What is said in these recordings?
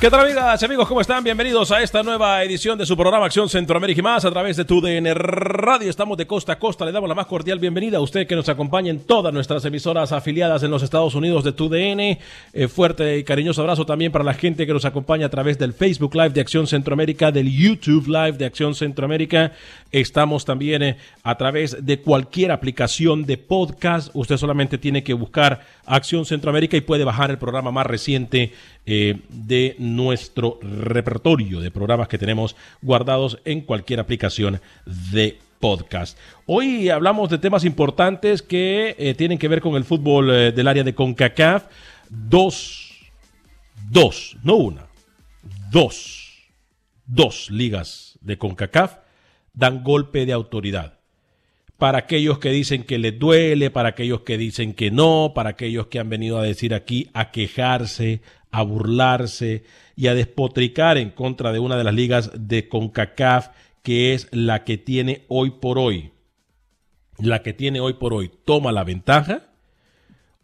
¿Qué tal amigas y amigos? ¿Cómo están? Bienvenidos a esta nueva edición de su programa Acción Centroamérica y más a través de tu DN Radio. Estamos de costa a costa. Le damos la más cordial bienvenida a usted que nos acompaña en todas nuestras emisoras afiliadas en los Estados Unidos de tu DN. Eh, fuerte y cariñoso abrazo también para la gente que nos acompaña a través del Facebook Live de Acción Centroamérica, del YouTube Live de Acción Centroamérica. Estamos también eh, a través de cualquier aplicación de podcast. Usted solamente tiene que buscar Acción Centroamérica y puede bajar el programa más reciente eh, de nuestro repertorio de programas que tenemos guardados en cualquier aplicación de podcast. Hoy hablamos de temas importantes que eh, tienen que ver con el fútbol eh, del área de CONCACAF. Dos, dos, no una, dos, dos ligas de CONCACAF dan golpe de autoridad para aquellos que dicen que les duele, para aquellos que dicen que no, para aquellos que han venido a decir aquí a quejarse, a burlarse y a despotricar en contra de una de las ligas de CONCACAF que es la que tiene hoy por hoy, la que tiene hoy por hoy, toma la ventaja.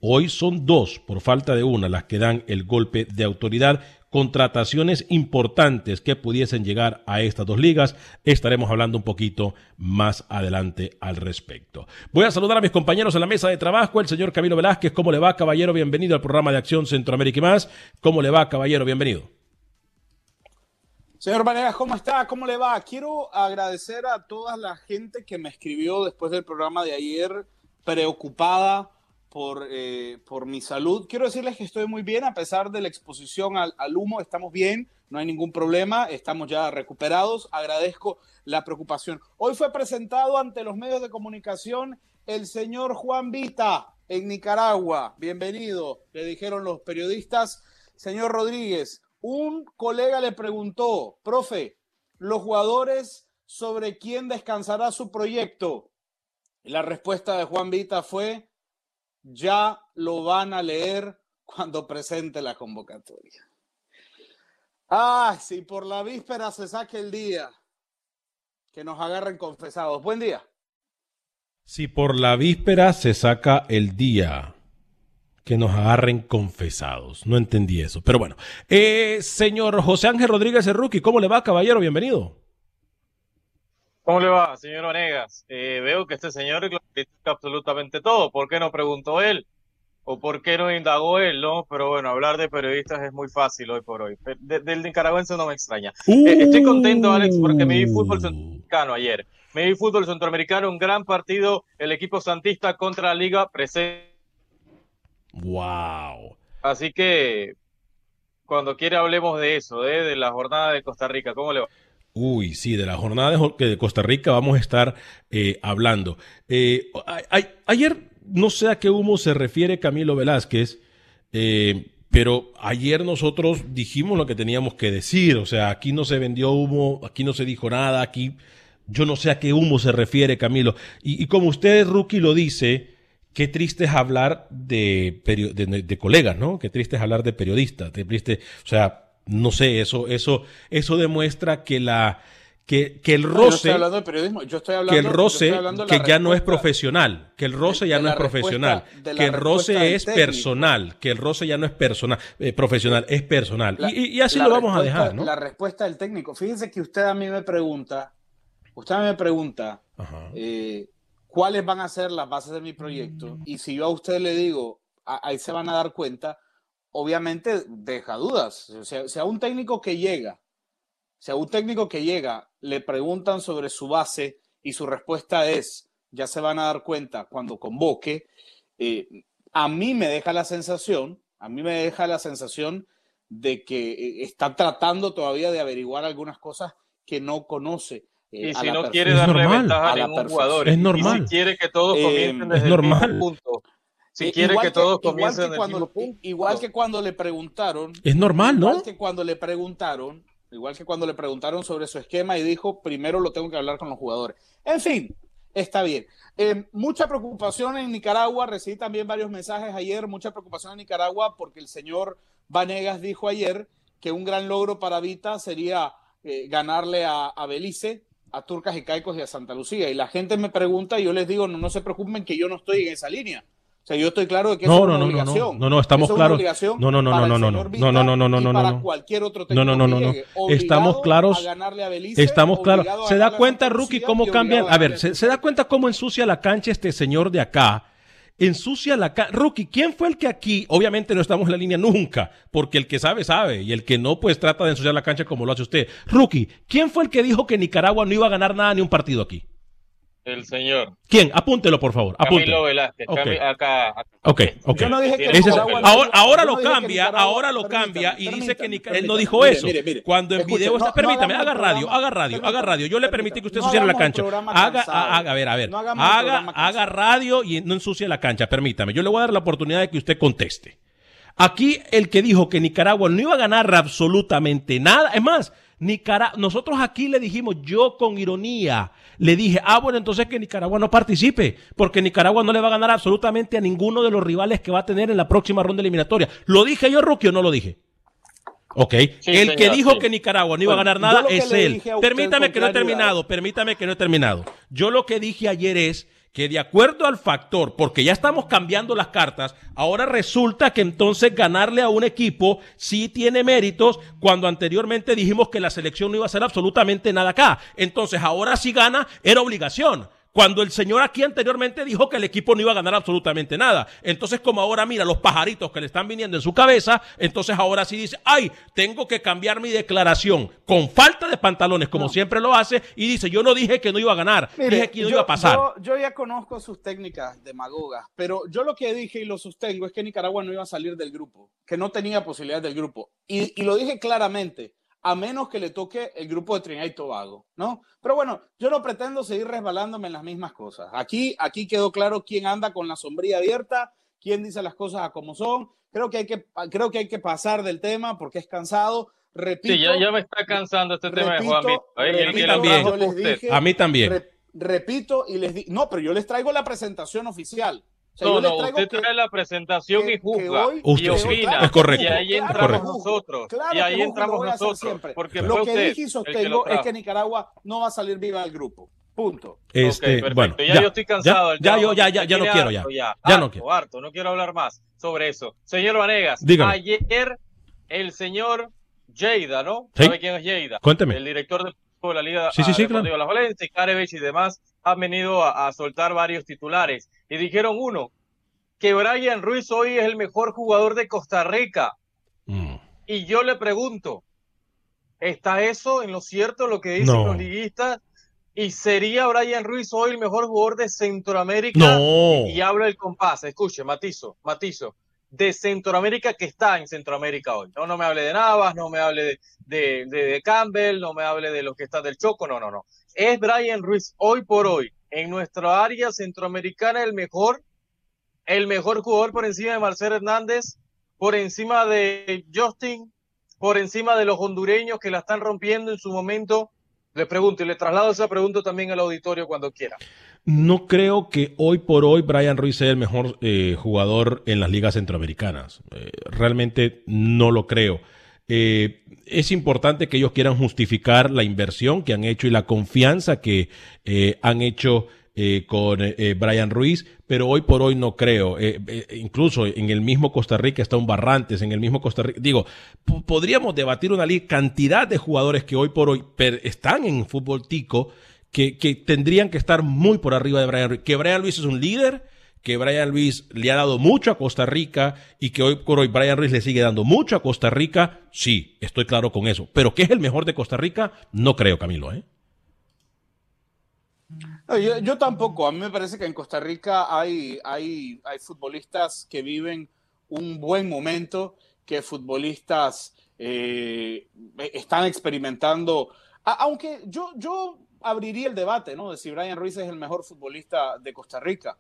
Hoy son dos, por falta de una, las que dan el golpe de autoridad contrataciones importantes que pudiesen llegar a estas dos ligas. Estaremos hablando un poquito más adelante al respecto. Voy a saludar a mis compañeros en la mesa de trabajo, el señor Camilo Velázquez. ¿Cómo le va, caballero? Bienvenido al programa de Acción Centroamérica y más. ¿Cómo le va, caballero? Bienvenido. Señor Vanegas, ¿cómo está? ¿Cómo le va? Quiero agradecer a toda la gente que me escribió después del programa de ayer, preocupada por, eh, por mi salud. Quiero decirles que estoy muy bien, a pesar de la exposición al, al, humo, estamos bien, no hay ningún problema, estamos ya recuperados. Agradezco la preocupación. Hoy fue presentado ante los medios de comunicación el señor Juan Vita en Nicaragua. Bienvenido, le dijeron los periodistas. Señor Rodríguez, un colega le preguntó, profe, los jugadores sobre quién descansará su proyecto. La respuesta de Juan Vita fue, ya lo van a leer cuando presente la convocatoria. Ah, si por la víspera se saque el día, que nos agarren confesados. Buen día. Si por la víspera se saca el día, que nos agarren confesados. No entendí eso, pero bueno. Eh, señor José Ángel Rodríguez Rookie, ¿cómo le va, caballero? Bienvenido. ¿Cómo le va, señor Onegas? Eh, veo que este señor critica absolutamente todo. ¿Por qué no preguntó él? ¿O por qué no indagó él? No, pero bueno, hablar de periodistas es muy fácil hoy por hoy. De, del nicaragüense no me extraña. Uh. Eh, estoy contento, Alex, porque me vi fútbol centroamericano ayer. Me vi fútbol centroamericano, un gran partido, el equipo santista contra la Liga presente. Wow. Así que cuando quiera hablemos de eso, ¿eh? de la jornada de Costa Rica. ¿Cómo le va? Uy, sí, de la jornada de, Costa Rica vamos a estar eh, hablando. Eh, ayer no sé a qué humo se refiere Camilo Velázquez, eh, pero ayer nosotros dijimos lo que teníamos que decir, o sea, aquí no se vendió humo, aquí no se dijo nada, aquí yo no sé a qué humo se refiere, Camilo. Y, como usted, Rookie, lo dice, qué triste es hablar de, de, de, colegas, ¿no? Qué triste es hablar de periodistas, qué triste, o sea, no sé, eso, eso, eso demuestra que la, que, que el roce, no, yo estoy hablando de periodismo, yo estoy hablando, que el roce, que ya no es profesional, que el roce ya no es profesional, que el roce es personal, que el roce ya no es personal, eh, profesional, es personal. La- y, así lo vamos a dejar, ¿no? La respuesta del técnico. Fíjense que usted a mí me pregunta, usted a mí me pregunta eh, cuáles van a ser las bases de mi proyecto y si yo a usted le digo, a- ahí se van a dar cuenta, obviamente deja dudas. O sea, sea un técnico que llega, sea un técnico que llega, le preguntan sobre su base y su respuesta es, ya se van a dar cuenta cuando convoque, eh, a mí me deja la sensación, a mí me deja la sensación de que eh, está tratando todavía de averiguar algunas cosas que no conoce. eh, Y si no quiere darle normal. ventaja A a ningún jugador. Es y normal. si quiere que todos Eh, comiencen es desde el normal. mismo punto. Si Eh, quiere igual que todos igual comiencen que en el cuando, igual que cuando le preguntaron, Es normal, ¿no? igual que cuando le preguntaron, igual que cuando le preguntaron sobre su esquema y dijo, primero lo tengo que hablar con los jugadores. En fin, está bien. Eh, mucha preocupación en Nicaragua, recibí también varios mensajes ayer, mucha preocupación en Nicaragua porque el señor Vanegas dijo ayer que un gran logro para Vita sería eh, ganarle a, a Belice, a Turcas y Caicos y a Santa Lucía. Y la gente me pregunta y yo les digo, no, no se preocupen que yo no estoy en esa línea. O sea, yo estoy claro de que eso No, es no, una no, no, no, obligación. no, no, estamos claros. obligación No, no, no, no, no, no, no, no, no, no, y no, para no. cualquier otro No, no, no, no, no. Estamos claros. a Belice, Estamos claros. Se da cuenta, Rookie, cómo cambian. A ver, se, se da cuenta cómo ensucia la cancha este señor de acá. Ensucia la cancha. Rookie, ¿quién fue el que aquí? Obviamente no estamos en la línea nunca, porque el que sabe, sabe. Y el que no, pues trata de ensuciar la cancha como lo hace usted. Rookie, ¿quién fue el que dijo que Nicaragua no iba a ganar nada ni un partido aquí? El señor ¿Quién? Apúntelo, por favor. Camilo Apúntelo. Velázquez. Ok. Cami- acá, acá. Ok, ok. Yo no dije que es- ahora ahora yo no lo cambia, ahora lo cambia y dice que Nica- él no dijo Mire, eso. mire, mire. Cuando en Escuche, video no- está, permítame, haga radio, haga radio, haga radio. Yo le permití que usted No ensuciara la cancha. Haga, haga, a ver, a ver. Haga, haga radio y no ensucie la cancha, permítame. Yo le voy a dar la oportunidad de que usted conteste. Aquí el que dijo que Nicaragua no iba a ganar absolutamente nada, es más, Nicara nosotros aquí le dijimos, yo con ironía, le dije, ah, bueno, entonces que Nicaragua no participe, porque Nicaragua no le va a ganar absolutamente a ninguno de los rivales que va a tener en la próxima ronda eliminatoria. ¿Lo dije yo, Rookie, o no lo dije? Ok, Sí, el que dijo sí. que Nicaragua no iba a ganar nada es él. Permítame que no he terminado, permítame que no he terminado. Yo lo que dije ayer es que de acuerdo al factor, porque ya estamos cambiando las cartas, ahora resulta que entonces ganarle a un equipo sí tiene méritos cuando anteriormente dijimos que la selección no iba a hacer absolutamente nada acá. Entonces ahora si gana era obligación. Cuando el señor aquí anteriormente dijo que el equipo no iba a ganar absolutamente nada. Entonces, como ahora mira los pajaritos que le están viniendo en su cabeza, entonces ahora sí dice, ay, tengo que cambiar mi declaración con falta de pantalones, como siempre lo hace, y dice, yo no dije que no iba a ganar, Mire, dije que no yo- iba a pasar. Yo, yo ya conozco sus técnicas demagogas, pero yo lo que dije y lo sostengo es que Nicaragua no iba a salir del grupo, que no tenía posibilidad del grupo. Y, y lo dije claramente, a menos que le toque el grupo de Trinidad y Tobago, ¿no? Pero bueno, yo no pretendo seguir resbalándome en las mismas cosas. Aquí, aquí quedó claro quién anda con la sombría abierta, quién dice las cosas a como son. Creo que hay que, creo que, hay que pasar del tema porque es cansado. Repito, Sí, ya, ya me está cansando este tema de repito. Ahí, el repito, que lo también. A mí también. Re- repito y les digo, no, pero yo les traigo la presentación oficial. O sea, No, no, usted que- trae la presentación que- y juzga hoy- Usted y sí, opina. es correcto, Y ahí claro que entramos juzgo, nosotros. claro y ahí entramos nosotros. siempre. Porque Lo que usted dije y sostengo es que Nicaragua no va a salir viva del grupo. Punto. Este, Ok, perfecto. bueno, ya, yo estoy cansado. Ya, ya, yo, ya, ya, ya no quiero ya. harto Ya harto, no quiero. harto, no quiero hablar más sobre eso. Señor Vanegas, Dígame. ayer el señor Lleida, ¿no? Sí. ¿Sabe quién es Lleida? Cuénteme. El director de de la Liga Sí, sí, sí, claro. de la Valencia, Karevich y demás han venido a, a soltar varios titulares. Y dijeron uno, que Brian Ruiz hoy es el mejor jugador de Costa Rica. Mm. Y yo le pregunto, ¿está eso en lo cierto lo que dicen No. los liguistas? ¿Y sería Brian Ruiz hoy el mejor jugador de Centroamérica? No. Y hablo el compás, escuche, matizo, matizo, de Centroamérica que está en Centroamérica hoy. No, no me hable de Navas, no me hable de, de, de- de Campbell, no me hable de los que están del Choco, no, no, no. Es Brian Ruiz hoy por hoy en nuestra área centroamericana el mejor, el mejor jugador por encima de Marcelo Hernández por encima de Justin, por encima de los hondureños que la están rompiendo en su momento? Le pregunto y le traslado esa pregunta también al auditorio cuando quiera. No creo que hoy por hoy Brian Ruiz sea el mejor eh, jugador en las ligas centroamericanas. Eh, realmente no lo creo. Eh, es importante que ellos quieran justificar la inversión que han hecho y la confianza que eh, han hecho eh, con Brian Ruiz, pero hoy por hoy no creo. incluso en el mismo Costa Rica está un Barrantes, en el mismo Costa Rica. Digo, podríamos debatir una cantidad de jugadores que hoy por hoy están en fútbol tico que, que tendrían que estar muy por arriba de Brian Ruiz. Que Brian Ruiz es un líder que Brian Ruiz le ha dado mucho a Costa Rica y que hoy por hoy Brian Ruiz le sigue dando mucho a Costa Rica, sí, estoy claro con eso. Pero que es el mejor de Costa Rica, no creo, Camilo. ¿eh? yo, tampoco. A mí me parece que en Costa Rica hay, hay, hay futbolistas que viven un buen momento, que futbolistas eh, están experimentando. aunque yo, yo abriría el debate, ¿no? De si Brian Ruiz es el mejor futbolista de Costa Rica.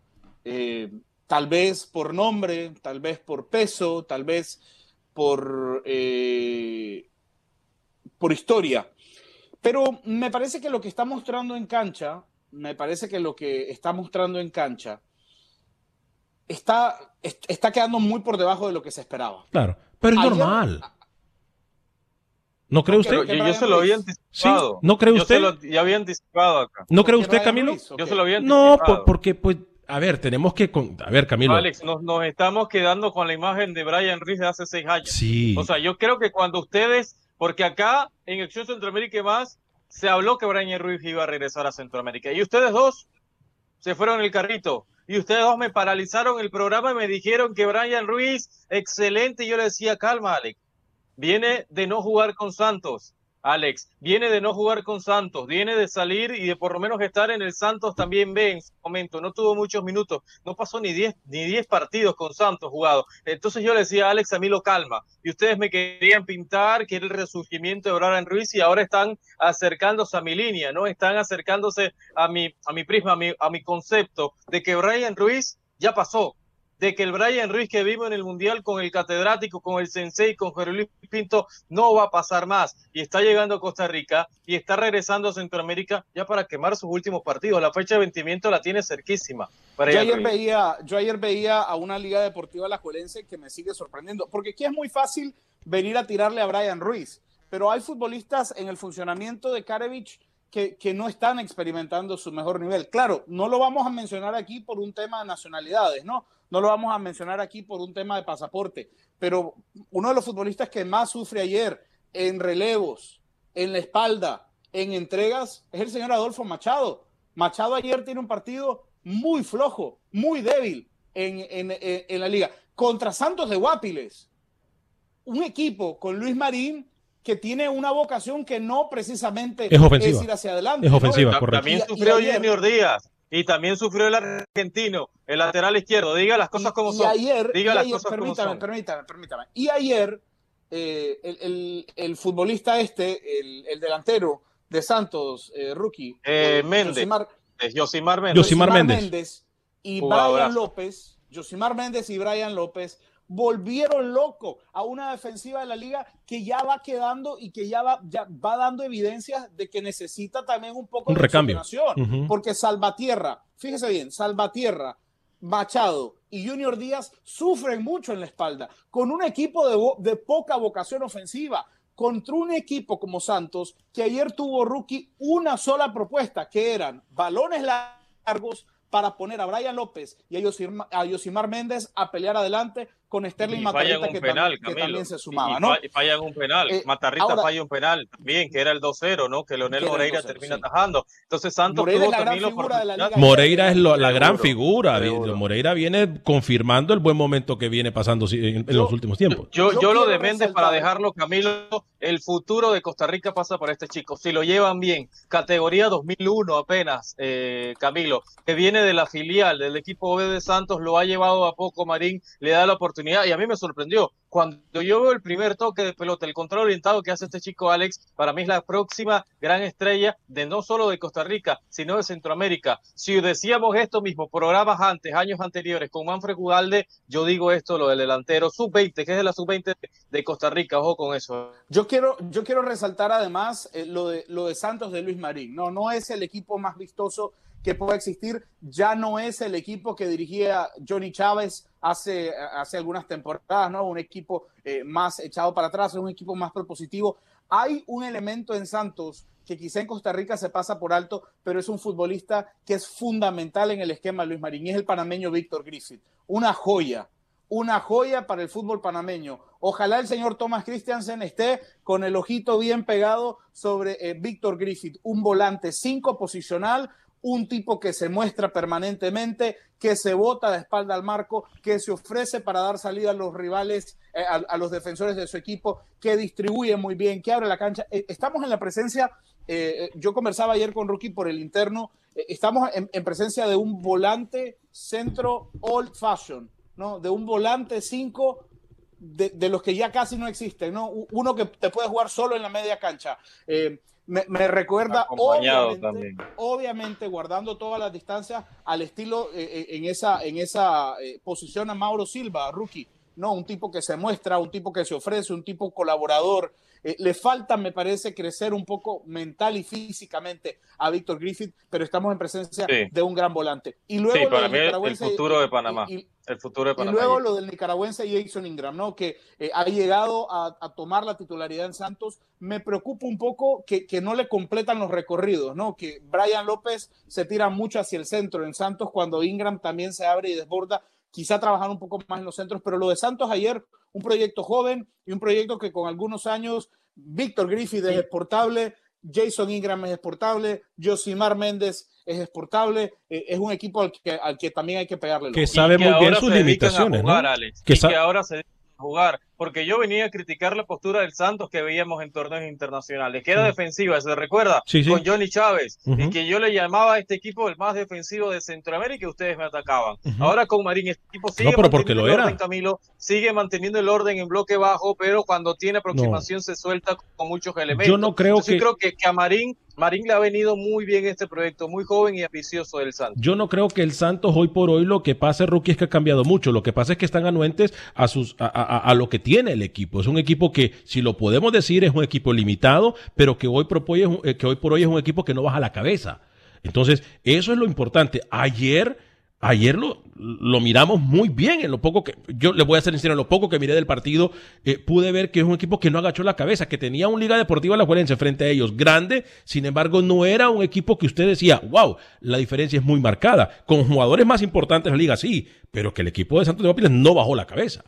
Eh, tal vez por nombre, tal vez por peso, tal vez por, eh, por historia. Pero me parece que lo que está mostrando en cancha, me parece que lo que está mostrando en cancha está, está quedando muy por debajo de lo que se esperaba. Claro, pero es normal. ¿No cree usted? Yo, se lo había anticipado. ¿No cree usted? Yo se lo había anticipado acá. ¿No cree usted, Camilo? Yo se lo había anticipado. No, porque pues a ver, tenemos que. A ver, Camilo. Alex, nos, estamos quedando con la imagen de Brian Ruiz de hace seis años. Sí. O sea, yo creo que cuando ustedes. Porque acá, en Acción Centroamérica y más, se habló que Brian Ruiz iba a regresar a Centroamérica. Y ustedes dos se fueron el carrito. Y ustedes dos me paralizaron el programa y me dijeron que Brian Ruiz, excelente. Y yo le decía, calma, Alex. Viene de no jugar con Santos Alex, viene de no jugar con Santos, viene de salir y de por lo menos estar en el Santos también ve en su momento, no tuvo muchos minutos, no pasó ni 10 ni diez partidos con Santos jugado. Entonces yo le decía Alex, a mí lo calma. Y ustedes me querían pintar que era el resurgimiento de Brian Ruiz y ahora están acercándose a mi línea, ¿no? Están acercándose a mi, a mi prisma, a mi, a mi concepto de que Brian Ruiz ya pasó, de que el Brian Ruiz que vive en el Mundial con el catedrático, con el sensei, con Luis Pinto, no va a pasar más. Y está llegando a Costa Rica y está regresando a Centroamérica ya para quemar sus últimos partidos. La fecha de vencimiento la tiene cerquísima. yo, ayer veía, yo ayer veía a una Liga Deportiva La Juelense que me sigue sorprendiendo, porque aquí es muy fácil venir a tirarle a Brian Ruiz, pero hay futbolistas en el funcionamiento de Karevich que, que, no están experimentando su mejor nivel. Claro, no lo vamos a mencionar aquí por un tema de nacionalidades, ¿no? No lo vamos a mencionar aquí por un tema de pasaporte, pero uno de los futbolistas que más sufre ayer en relevos, en la espalda, en entregas, es el señor Adolfo Machado. Machado ayer tiene un partido muy flojo, muy débil en, en, la liga. Contra Santos de Guapiles, un equipo con Luis Marín que tiene una vocación que no precisamente es, ir hacia adelante. Es ofensiva, correcto. También sufrió Junior Díaz. Y también sufrió el argentino, el lateral izquierdo. Diga las cosas como y son. Ayer, Diga y las ayer, cosas permítame, como son. Permítame, permítame. Y ayer, eh, el, el, el, futbolista este, el, el, delantero de Santos, eh, rookie. Eh, Méndez. Josimar, Josimar Méndez. Josimar Méndez. Méndez. Y Brian López. Josimar Méndez y Brian López volvieron loco a una defensiva de la liga que ya va quedando y que ya va, ya va dando evidencias de que necesita también un poco un de recambio. Uh -huh. Porque Salvatierra, fíjese bien, Salvatierra, Machado y Junior Díaz sufren mucho en la espalda, con un equipo de, de poca vocación ofensiva, contra un equipo como Santos, que ayer tuvo rookie una sola propuesta, que eran balones largos, para poner a Brian López y a Yosimar, a Yosimar Méndez a pelear adelante con Sterling Matarrita, que, penal, tam que, también se sumaba, y, ¿no? Y fallan un penal. Eh, Matarrita ahora, falla un penal también, que era el 2-0, ¿no? Que Leonel Moreira termina sí. atajando. Entonces Santos Moreira tuvo es la también gran figura de la Liga Moreira es lo, la gran figura. Seguro. Moreira viene confirmando el buen momento que viene pasando en, en yo, los últimos tiempos. Yo, yo, yo lo de Méndez para dejarlo, Camilo, el futuro de Costa Rica pasa por este chico. Si lo llevan bien, categoría 2001 apenas, eh, Camilo, que viene de la filial del equipo B de Santos, lo ha llevado a poco Marín, le da la oportunidad oportunidad y a mí me sorprendió. Cuando yo veo el primer toque de pelota, el control orientado que hace este chico Alex, para mí es la próxima gran estrella de no solo de Costa Rica, sino de Centroamérica. Si decíamos esto mismo, programas antes, años anteriores, con Manfred Gudalde, yo digo esto, lo del delantero sub-20, que es de la sub-20 de Costa Rica, ojo con eso. Yo quiero, yo quiero resaltar además eh, lo, de, lo de Santos de Luis Marín. No, no es el equipo más vistoso que pueda existir. Ya no es el equipo que dirigía Johnny Chávez hace, hace algunas temporadas, ¿no? Un equipo eh, más echado para atrás, un equipo más propositivo. Hay un elemento en Santos que quizá en Costa Rica se pasa por alto, pero es un futbolista que es fundamental en el esquema de Luis Marín, y es el panameño Víctor Griffith. Una joya, una joya para el fútbol panameño. Ojalá el señor Thomas Christiansen esté con el ojito bien pegado sobre eh, Víctor Griffith, un volante cinco posicional, un tipo que se muestra permanentemente, que se bota de espalda al marco, que se ofrece para dar salida a los rivales, eh, a, los defensores de su equipo, que distribuye muy bien, que abre la cancha. Eh, estamos en la presencia, eh, yo conversaba ayer con Rookie por el interno, estamos en, presencia de un volante centro old fashion, ¿no? De un volante 5 de, de, los que ya casi no existen, ¿no? Uno que te puede jugar solo en la media cancha me, recuerda, obviamente, obviamente, guardando todas las distancias, al estilo eh, eh, en esa, en esa eh, posición a Mauro Silva, rookie. No, un tipo que se muestra, un tipo que se ofrece, un tipo colaborador. Le falta, me parece, crecer un poco mental y físicamente a Víctor Griffith, pero estamos en presencia de un gran volante. Y luego sí, para mí el futuro de Panamá el futuro de Y luego lo del nicaragüense Jason Ingram, ¿no? Que eh, ha llegado a, tomar la titularidad en Santos. Me preocupa un poco que, que, no le completan los recorridos, ¿no? Que Brian López se tira mucho hacia el centro en Santos cuando Ingram también se abre y desborda. Quizá trabajar un poco más en los centros, pero lo de Santos ayer, un proyecto joven y un proyecto que con algunos años, Víctor Griffith es exportable, Jason Ingram es exportable, Josimar Méndez es exportable, eh, es un equipo al que, al que también hay que pegarle. Que sabe muy bien sus limitaciones, ¿no? que, y que ahora se jugar, porque yo venía a criticar la postura del Santos que veíamos en torneos internacionales, que era defensiva, se recuerda, con Johnny Chávez, y que yo le llamaba a este equipo el más defensivo de Centroamérica y ustedes me atacaban. Ahora con Marín, este equipo sigue no, pero porque lo era. orden, Camilo, sigue manteniendo el orden en bloque bajo, pero cuando tiene aproximación se suelta con muchos elementos. Yo no creo que... creo que, que a Marín Marín le ha venido muy bien este proyecto, muy joven y ambicioso del Santos. Yo no creo que el Santos hoy por hoy lo que pase, Rookie, es que ha cambiado mucho. Lo que pasa es que están anuentes a, sus, a, lo que tiene el equipo. Es un equipo que, si lo podemos decir, es un equipo limitado, pero que hoy, propone, eh, que hoy por hoy es un equipo que no baja la cabeza. Entonces, eso es lo importante. Ayer Ayer lo, lo, miramos muy bien en lo poco que, yo le voy a ser sincero, en lo poco que miré del partido, eh, pude ver que es un equipo que no agachó la cabeza, que tenía un Liga Deportiva La Juelense frente a ellos grande, sin embargo no era un equipo que usted decía, wow, la diferencia es muy marcada, con jugadores más importantes de la liga, sí, pero que el equipo de Santos de Guapiles no bajó la cabeza.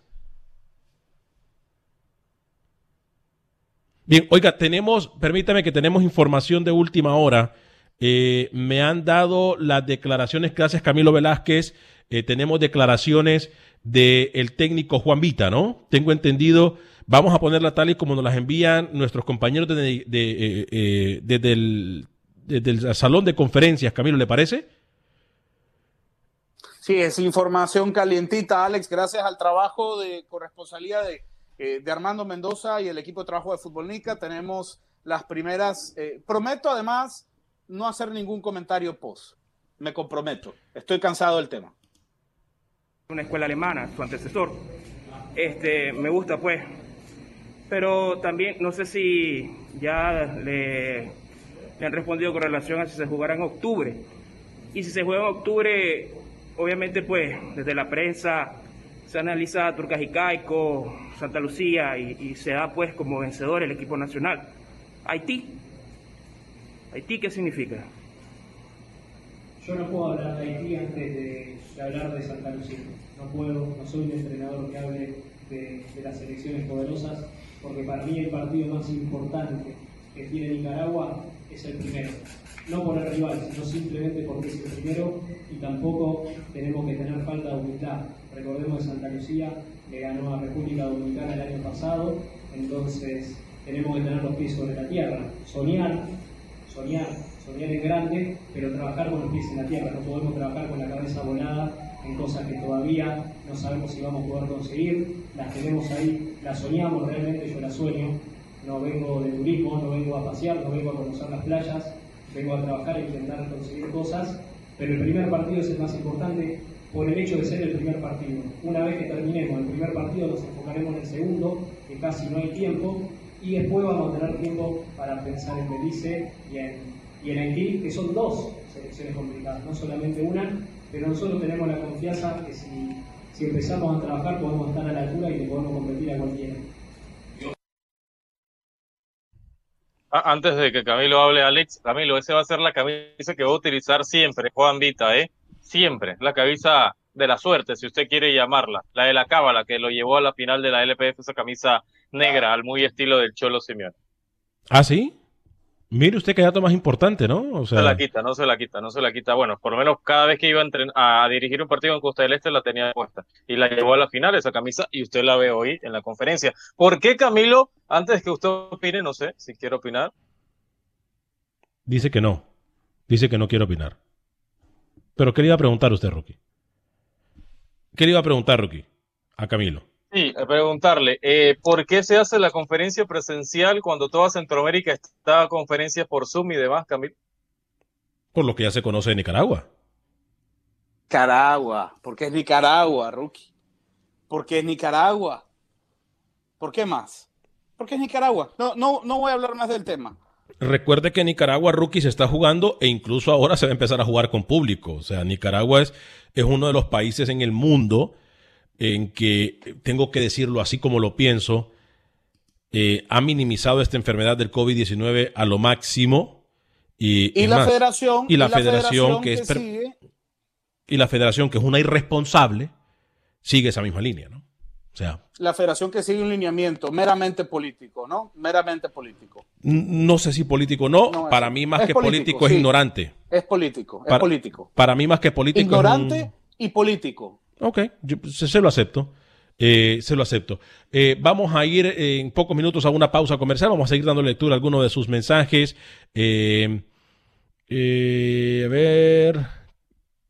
Bien, oiga, tenemos, permítame que tenemos información de última hora eh, me han dado las declaraciones, gracias Camilo Velázquez, eh, tenemos declaraciones del técnico Juan Vita, ¿no? Tengo entendido, vamos a ponerla tal y como nos las envían nuestros compañeros de, eh, desde, el, salón de conferencias, Camilo, ¿le parece? Sí, es información calientita, Alex, gracias al trabajo de corresponsalía de, de Armando Mendoza y el equipo de trabajo de Fútbol Nica, tenemos las primeras, prometo además no hacer ningún comentario post. Me comprometo. Estoy cansado del tema. Una escuela alemana, su antecesor. Este, me gusta pues. Pero también no sé si ya le, han respondido con relación a si se jugará en octubre. Y si se juega en octubre, obviamente pues desde la prensa se analiza Turcas y Caico, Santa Lucía y, se da pues como vencedor el equipo nacional. Haití ¿Haití qué significa? Yo no puedo hablar de Haití antes de, hablar de Santa Lucía. No puedo, no soy un entrenador que hable de, las elecciones poderosas, porque para mí el partido más importante que tiene Nicaragua es el primero. No por el rival, sino simplemente porque es el primero y tampoco tenemos que tener falta de humildad. Recordemos que Santa Lucía le ganó a República Dominicana el año pasado, entonces tenemos que tener los pies sobre la tierra, soñar soñar, soñar en grande, pero trabajar con los pies en la tierra. No podemos trabajar con la cabeza volada en cosas que todavía no sabemos si vamos a poder conseguir, las tenemos ahí, las soñamos, realmente yo las sueño, no vengo de turismo, no vengo a pasear, no vengo a conocer las playas, vengo a trabajar e intentar conseguir cosas, pero el primer partido es el más importante por el hecho de ser el primer partido. Una vez que terminemos el primer partido nos enfocaremos en el segundo, que casi no hay tiempo, y después vamos a tener tiempo para pensar en Belice y en, y en Haití, que son dos selecciones complicadas, no solamente una, pero nosotros tenemos la confianza que si, si empezamos a trabajar podemos estar a la altura y que podemos competir a cualquiera. Ah, Antes de que Camilo hable, Alex, Camilo, esa va a ser la camisa que va a utilizar siempre Juan Vita, ¿eh? Siempre. La camisa de la suerte, si usted quiere llamarla. La de la cábala, que lo llevó a la final de la LPF, esa camisa negra, al muy estilo del Cholo Simeone. ¿Ah, sí? Mire usted qué dato más importante, ¿no? O sea, se la quita, no se la quita, no se la quita. Bueno, por lo menos cada vez que iba a, a dirigir un partido en Costa del Este la tenía puesta. Y la llevó a la final esa camisa y usted la ve hoy en la conferencia. ¿Por qué, Camilo? Antes que usted opine, no sé si quiere opinar. dice que no. Dice que no quiere opinar. Pero ¿qué le iba a preguntar a usted, Rookie? ¿Qué le iba a preguntar, Rookie? A Camilo. Sí, a preguntarle, eh, ¿por qué se hace la conferencia presencial cuando toda Centroamérica está a conferencias por Zoom y demás, Camilo? Por lo que ya se conoce de Nicaragua. Nicaragua, porque es Nicaragua, Rookie. Porque es Nicaragua. ¿Por qué más? Porque es Nicaragua. No, no, no voy a hablar más del tema. Recuerde que Nicaragua Rookie se está jugando e incluso ahora se va a empezar a jugar con público. O sea, Nicaragua es, es uno de los países en el mundo en que, tengo que decirlo así como lo pienso, eh, ha minimizado esta enfermedad del COVID-19 a lo máximo. Y, Y la más, federación. y la federación, que, es sigue, y la federación que es una irresponsable sigue esa misma línea, ¿no? Sea, la federación que sigue un lineamiento meramente político, ¿no? Meramente político. no sé si político o no, para mí más que político, político, es sí. ignorante. Es político, es Para- político. Para mí más que político es un- Ignorante y político. Ok, yo se, se lo acepto. Eh, se lo acepto. Eh, vamos a ir eh, en pocos minutos a una pausa comercial. Vamos a seguir dando lectura a algunos de sus mensajes. Eh, a ver.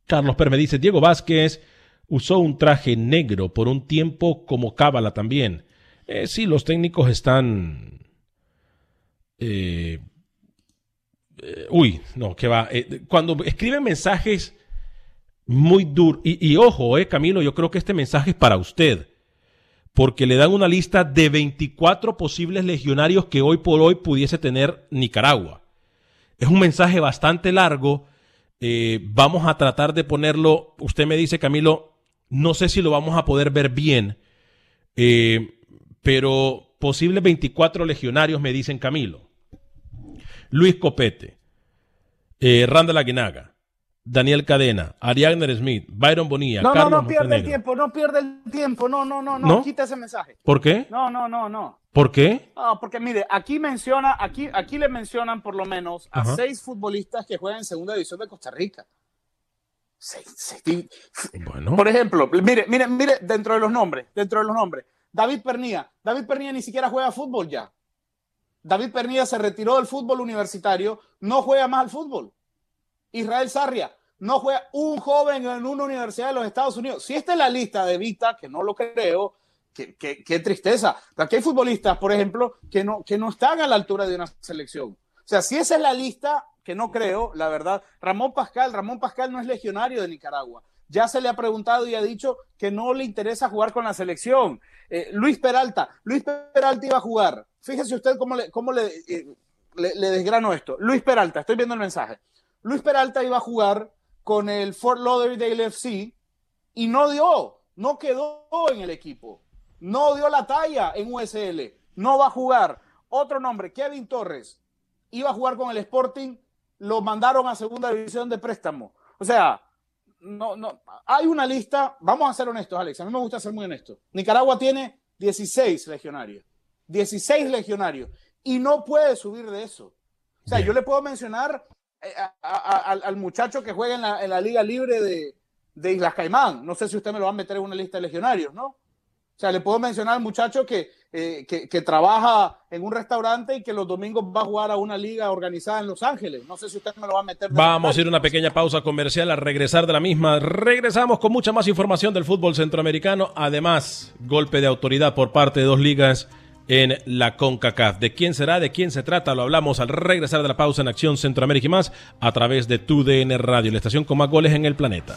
Carlos Per me dice: Diego Vázquez usó un traje negro por un tiempo como cábala también. Eh, sí, los técnicos están. eh, eh, uy, no, que va. Cuando escriben mensajes muy duro. Y, y ojo, Camilo, yo creo que este mensaje es para usted. Porque le dan una lista de 24 posibles legionarios que hoy por hoy pudiese tener Nicaragua. Es un mensaje bastante largo. vamos a tratar de ponerlo. Usted me dice, Camilo, no sé si lo vamos a poder ver bien. eh, pero posibles 24 legionarios me dicen Camilo. Luis Copete, eh, Randall Aguinaga, Daniel Cadena, Ariadne Smith, Byron Bonilla, No, no, Carlos no pierde el tiempo, no pierde el tiempo. No, no, no, no. ¿No? Quita ese mensaje. ¿Por qué? No, no, no, no. ¿Por qué? No, porque mire, aquí menciona, aquí, aquí le mencionan por lo menos a Ajá. seis futbolistas que juegan en segunda división de Costa Rica. Bueno. Por ejemplo, mire, mire, mire, dentro de los nombres, dentro de los nombres, David Pernía. David Pernía ni siquiera juega fútbol ya. David Pernía se retiró del fútbol universitario, no juega más al fútbol. Israel Sarria, no juega un joven en una universidad de los Estados Unidos. Si esta es la lista de Vita, que no lo creo, qué, tristeza. Aquí hay futbolistas, por ejemplo, que no, que no están a la altura de una selección. O sea, si esa es la lista, que no creo, la verdad, Ramón Pascal, Ramón Pascal no es legionario de Nicaragua. Ya se le ha preguntado y ha dicho que no le interesa jugar con la selección. Eh, Luis Peralta, Luis Peralta iba a jugar. Fíjese usted cómo le, cómo le, eh, le- le desgrano esto. Luis Peralta, estoy viendo el mensaje. Luis Peralta iba a jugar con el Fort Lauderdale FC y no dio, no quedó en el equipo, no dio la talla en USL, no va a jugar. Otro nombre, Kevin Torres, iba a jugar con el Sporting, lo mandaron a segunda división de préstamo. O sea, no, no, hay una lista, vamos a ser honestos, Alex, a mí me gusta ser muy honesto. Nicaragua tiene 16 legionarios, 16 legionarios, y no puede subir de eso. O sea, yo le puedo mencionar eh, a- a- a- al, al muchacho que juega en la, en la Liga Libre de, de Islas Caimán. No sé si usted me lo va a meter en una lista de legionarios, ¿no? O sea, le puedo mencionar al muchacho que, eh, que, que, trabaja en un restaurante y que los domingos va a jugar a una liga organizada en Los Ángeles. No sé si usted me lo va a meter. Vamos a ir a una pequeña pausa comercial a regresar de la misma. Regresamos con mucha más información del fútbol centroamericano. Además, golpe de autoridad por parte de dos ligas en la CONCACAF. ¿De quién será? ¿De quién se trata? Lo hablamos al regresar de la pausa en Acción Centroamérica y más a través de TUDN Radio, la estación con más goles en el planeta.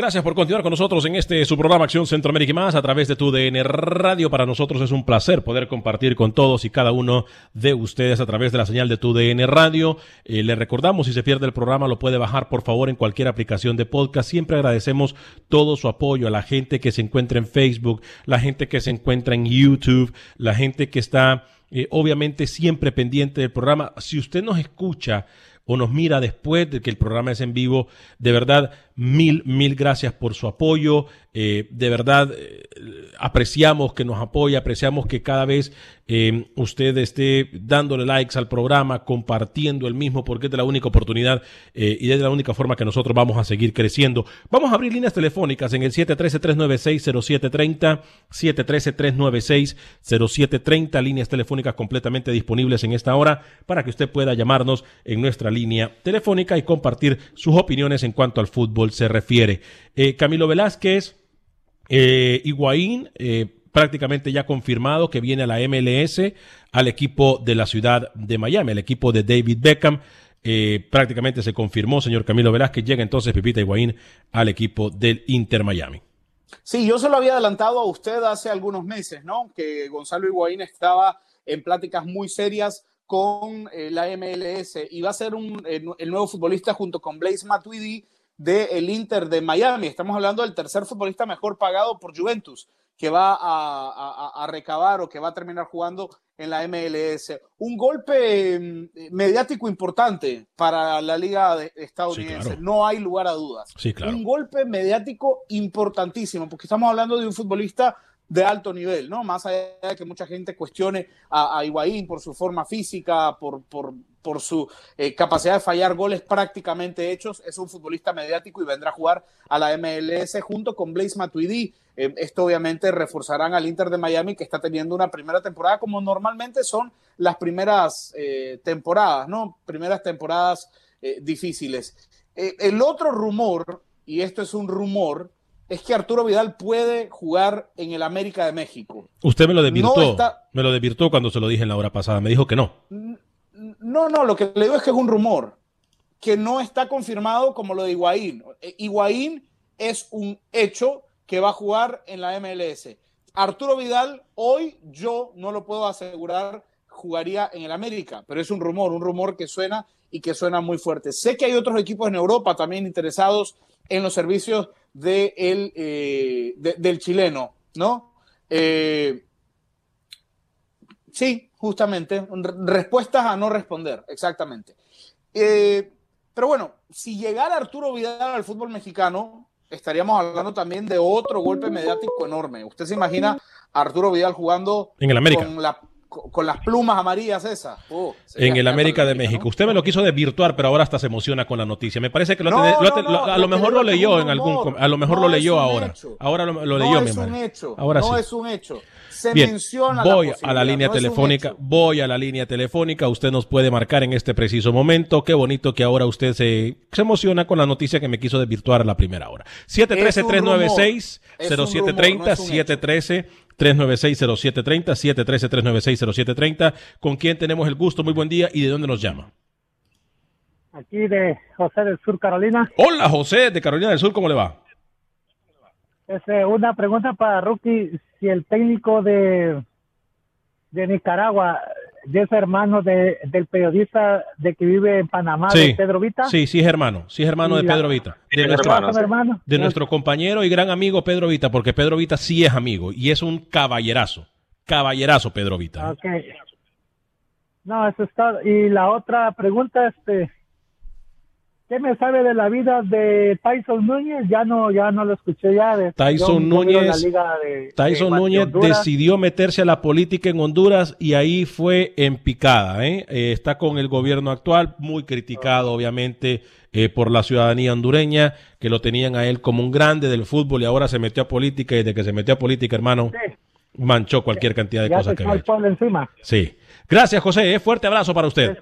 Gracias por continuar con nosotros en este su programa Acción Centroamérica y más a través de tu DN Radio. Para nosotros es un placer poder compartir con todos y cada uno de ustedes a través de la señal de tu DN Radio. Eh, le recordamos, si se pierde el programa, lo puede bajar por favor en cualquier aplicación de podcast. Siempre agradecemos todo su apoyo a la gente que se encuentra en Facebook, la gente que se encuentra en YouTube, la gente que está eh, obviamente siempre pendiente del programa. Si usted nos escucha o nos mira después de que el programa es en vivo, de verdad Mil, mil gracias por su apoyo. Eh, de verdad, eh, apreciamos que nos apoye, apreciamos que cada vez eh, usted esté dándole likes al programa, compartiendo el mismo, porque es de la única oportunidad y es de la única forma que nosotros vamos a seguir creciendo. Vamos a abrir líneas telefónicas en el 713-396-0730, 713-396-0730, líneas telefónicas completamente disponibles en esta hora para que usted pueda llamarnos en nuestra línea telefónica y compartir sus opiniones en cuanto al fútbol se refiere. Eh, Camilo Velázquez, eh, Higuaín, eh, prácticamente ya confirmado que viene a la MLS, al equipo de la ciudad de Miami, al equipo de David Beckham. Eh, prácticamente se confirmó, señor Camilo Velázquez, llega entonces Pipita Higuaín al equipo del Inter Miami. Sí, yo se lo había adelantado a usted hace algunos meses, ¿no? Que Gonzalo Higuaín estaba en pláticas muy serias con la MLS y va a ser un, el nuevo futbolista junto con Blaise Matuidi del Inter de Miami. Estamos hablando del tercer futbolista mejor pagado por Juventus, que va a, recabar o que va a terminar jugando en la MLS. Un golpe mm, mediático importante para la liga estadounidense, no hay lugar a dudas. Un golpe mediático importantísimo, porque estamos hablando de un futbolista de alto nivel, ¿no? Más allá de que mucha gente cuestione a, a Higuaín por su forma física, por, por, por su eh, capacidad de fallar goles prácticamente hechos, es un futbolista mediático y vendrá a jugar a la MLS junto con Blaise Matuidi. Eh, esto obviamente reforzarán al Inter de Miami que está teniendo una primera temporada como normalmente son las primeras eh, temporadas, ¿no? Primeras temporadas difíciles. el otro rumor, y esto es un rumor, es que Arturo Vidal puede jugar en el América de México. Usted me lo desvirtuó. Me lo desvirtuó cuando se lo dije en la hora pasada. Me dijo que no. No, no, lo que le digo es que es un rumor. Que no está confirmado como lo de Higuaín. Eh, Higuaín es un hecho que va a jugar en la MLS. Arturo Vidal, hoy yo no lo puedo asegurar, jugaría en el América, pero es un rumor, un rumor que suena y que suena muy fuerte. Sé que hay otros equipos en Europa también interesados en los servicios eh, del chileno, ¿no? Eh, sí, justamente, respuestas a no responder, exactamente. Eh, pero bueno, si llegara Arturo Vidal al fútbol mexicano, estaríamos hablando también de otro golpe mediático enorme. Usted se imagina a Arturo Vidal jugando en el América. con la con las plumas amarillas esas. Oh, en el América de México. Usted me lo quiso desvirtuar, pero ahora hasta se emociona con la noticia. Me parece que lo, a lo mejor lo leyó en algún a lo mejor lo leyó ahora. Ahora lo, leyó, mi es un hecho. Ahora no es un hecho. Se Bien, menciona voy a la línea telefónica, voy a la línea telefónica, usted nos puede marcar en este preciso momento. Qué bonito que ahora usted se, se emociona con la noticia que me quiso desvirtuar a la primera hora. 713 396 0730 713 396-0730, 713-396-0730. ¿Con quién tenemos el gusto? Muy buen día. ¿Y de dónde nos llama? Aquí de José del Sur, Carolina. Hola, José de Carolina del Sur, ¿cómo le va? Es eh, una pregunta para Rookie. Si el técnico de, de Nicaragua ya es hermano de, del periodista de que vive en Panamá, de Pedro Vita. Sí, sí es hermano, sí es hermano de Pedro Vita. De, nuestro, hermano, de nuestro compañero y gran amigo Pedro Vita, porque Pedro Vita sí es amigo y es un caballerazo. Caballerazo Pedro Vita. Ok. No, eso es todo. Y la otra pregunta, este, ¿qué me sabe de la vida de Tyson Núñez? Ya no, ya no lo escuché ya. de- Tyson yo- Núñez, liga de- Tyson de Núñez decidió meterse a la política en Honduras y ahí fue en picada. ¿eh? Eh, está con el gobierno actual, muy criticado obviamente eh, por la ciudadanía hondureña, que lo tenían a él como un grande del fútbol y ahora se metió a política y desde que se metió a política, hermano, manchó cualquier cantidad de Ya cosas que el pueblo encima. Sí. Gracias, José. ¿eh? Fuerte abrazo para usted. Es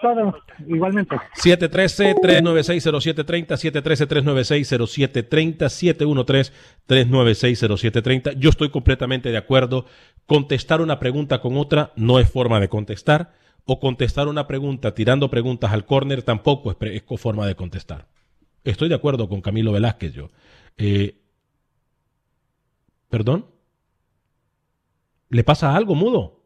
todo, igualmente. 713-396-0730, 713-396-0730, 713-396-0730. Yo estoy completamente de acuerdo. Contestar una pregunta con otra no es forma de contestar. O contestar una pregunta tirando preguntas al córner tampoco es, es forma de contestar. Estoy de acuerdo con Camilo Velázquez yo. Eh, ¿Perdón? ¿Le pasa algo, mudo?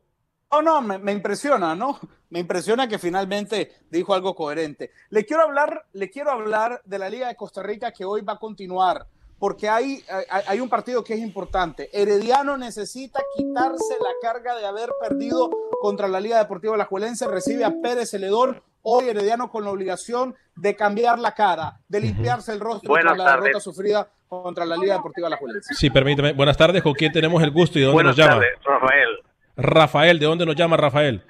No, no, me, me impresiona, ¿no? Me impresiona que finalmente dijo algo coherente. Le quiero hablar, le quiero hablar de la Liga de Costa Rica que hoy va a continuar, porque hay, hay, hay un partido que es importante. Herediano necesita quitarse la carga de haber perdido contra la Liga Deportiva Alajuelense, recibe a Pérez Celedón. Hoy Herediano con la obligación de cambiar la cara, de limpiarse el rostro Buenas tras la tardes. derrota sufrida contra la Liga Deportiva Alajuelense. Sí, permíteme. Buenas tardes. ¿Con quién tenemos el gusto y de dónde Buenas nos llama? tardes, Rafael, Rafael, ¿de dónde nos llama Rafael?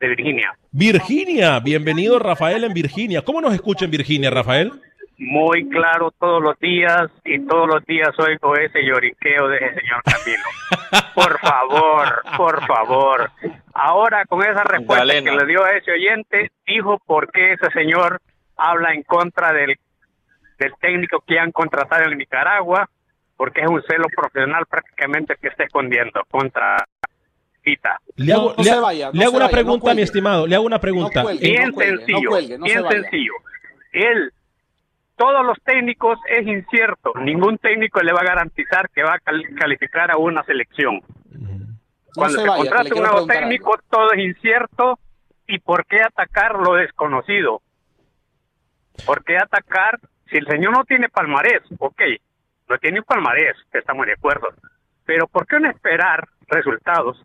de Virginia. Virginia, bienvenido Rafael en Virginia. ¿Cómo nos escucha en Virginia, Rafael? Muy claro todos los días y todos los días oigo ese lloriqueo de ese señor Camilo. Por favor, por favor. Ahora con esa respuesta Galena. que le dio a ese oyente, dijo por qué ese señor habla en contra del, del técnico que han contratado en Nicaragua, porque es un celo profesional prácticamente que está escondiendo contra Le hago, no le- se vaya, no le hago se una vaya, no pregunta, mi cuelgue. estimado. Le hago una pregunta. cuelgue. Bien cuelgue, no sencillo, cuelgue, no bien se sencillo. Él, todos los técnicos es incierto. Ningún técnico le va a garantizar que va a cal- calificar a una selección. Cuando se se, vaya, contrata un nuevo técnico, todo es incierto. ¿Y por qué atacar lo desconocido? ¿Por qué atacar si el señor no tiene palmarés? Ok, no tiene palmarés, estamos de acuerdo. Pero ¿por qué no esperar resultados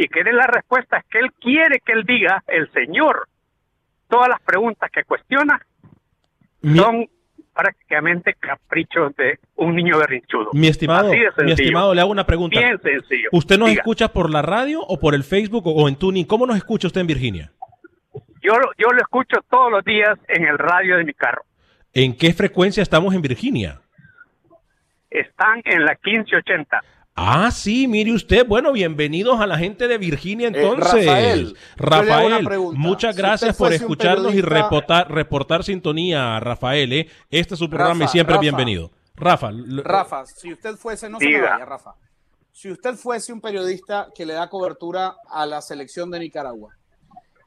y que dé las respuestas que él quiere que él diga, el señor? Todas las preguntas que cuestiona son prácticamente caprichos de un niño berrinchudo. Mi estimado, mi estimado, le hago una pregunta. Bien sencillo. ¿Usted nos Diga. escucha por la radio o por el Facebook o, o en Tuning? ¿Cómo nos escucha usted en Virginia? Yo, yo lo escucho todos los días en el radio de mi carro. ¿En qué frecuencia estamos en Virginia? Están en la 1580. Ah, sí, mire usted. Bueno, bienvenidos a la gente de Virginia entonces. Rafael, muchas gracias por escucharnos y reportar, reportar sintonía, Rafael. ¿eh? Este es su programa y siempre Rafa. bienvenido. Rafa, lo- Rafa, si usted fuese, no se me vaya, Rafa. Si usted fuese un periodista que le da cobertura a la selección de Nicaragua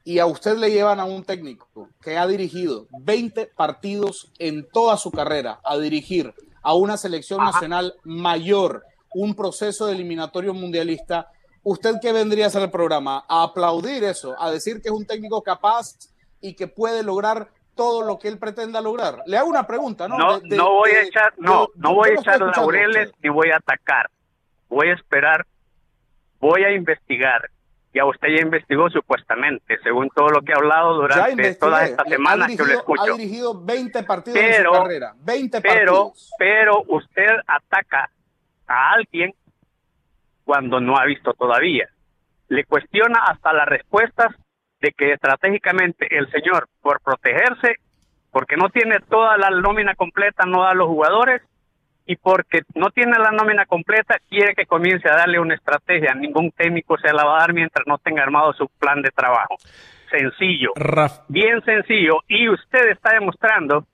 y a usted le llevan a un técnico que ha dirigido 20 partidos en toda su carrera a dirigir a una selección nacional mayor, un proceso de eliminatorio mundialista, ¿usted qué vendría a hacer el programa? A aplaudir eso, a decir que es un técnico capaz y que puede lograr todo lo que él pretenda lograr. Le hago una pregunta, ¿no? No, De- de- no voy a echar, no, de- no yo voy a echar laureles ni voy a atacar. Voy a esperar, voy a investigar. Ya usted ya investigó supuestamente, según todo lo que ha hablado durante Le- ha semanas que lo dirigido- escucho. Ha dirigido 20 partidos en Pero- su carrera. 20 pero, partidos. pero usted ataca a alguien cuando no ha visto todavía. Le cuestiona hasta las respuestas de que estratégicamente el señor, por protegerse, porque no tiene toda la nómina completa, no da a los jugadores, y porque no tiene la nómina completa, quiere que comience a darle una estrategia. Ningún técnico se la va a dar mientras no tenga armado su plan de trabajo. Sencillo. Raf- Bien sencillo. Y usted está demostrando,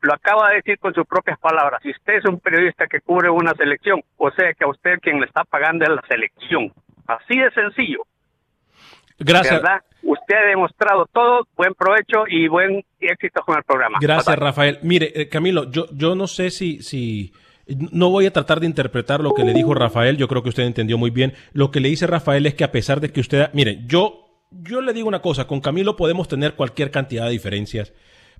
lo acaba de decir con sus propias palabras, si usted es un periodista que cubre una selección, o sea que a usted quien le está pagando es la selección. Así de sencillo. gracias. ¿Verdad? Usted ha demostrado todo, buen provecho y buen éxito con el programa. Gracias, Bye. Rafael. Mire, eh, Camilo, yo, yo no sé si, si No voy a tratar de interpretar lo que le dijo Rafael, yo creo que usted entendió muy bien. Lo que le dice Rafael es que a pesar de que usted, mire, yo, yo le digo una cosa, con Camilo podemos tener cualquier cantidad de diferencias,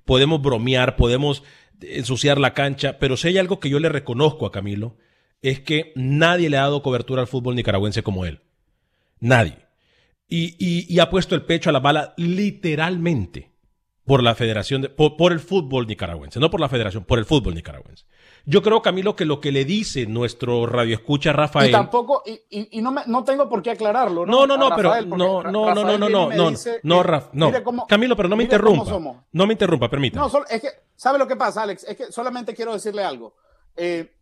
podemos bromear, podemos ensuciar la cancha, pero si hay algo que yo le reconozco a Camilo, es que nadie le ha dado cobertura al fútbol nicaragüense como él. Nadie. Y, y, y ha puesto el pecho a la bala literalmente por la federación, de, por, por, el fútbol nicaragüense, no por la federación, por el fútbol nicaragüense. Yo creo, Camilo, que lo que le dice nuestro radioescucha Rafael. Y tampoco, y, y, y no, me, no tengo por qué aclararlo. No, no, no, no pero. No, no, no, no, no, no, no, no, Raf, no. Cómo, Camilo, pero no me interrumpa. No me interrumpa, permítame. No, solo, es que, ¿sabe lo que pasa, Alex? Es que solamente quiero decirle algo. Eh,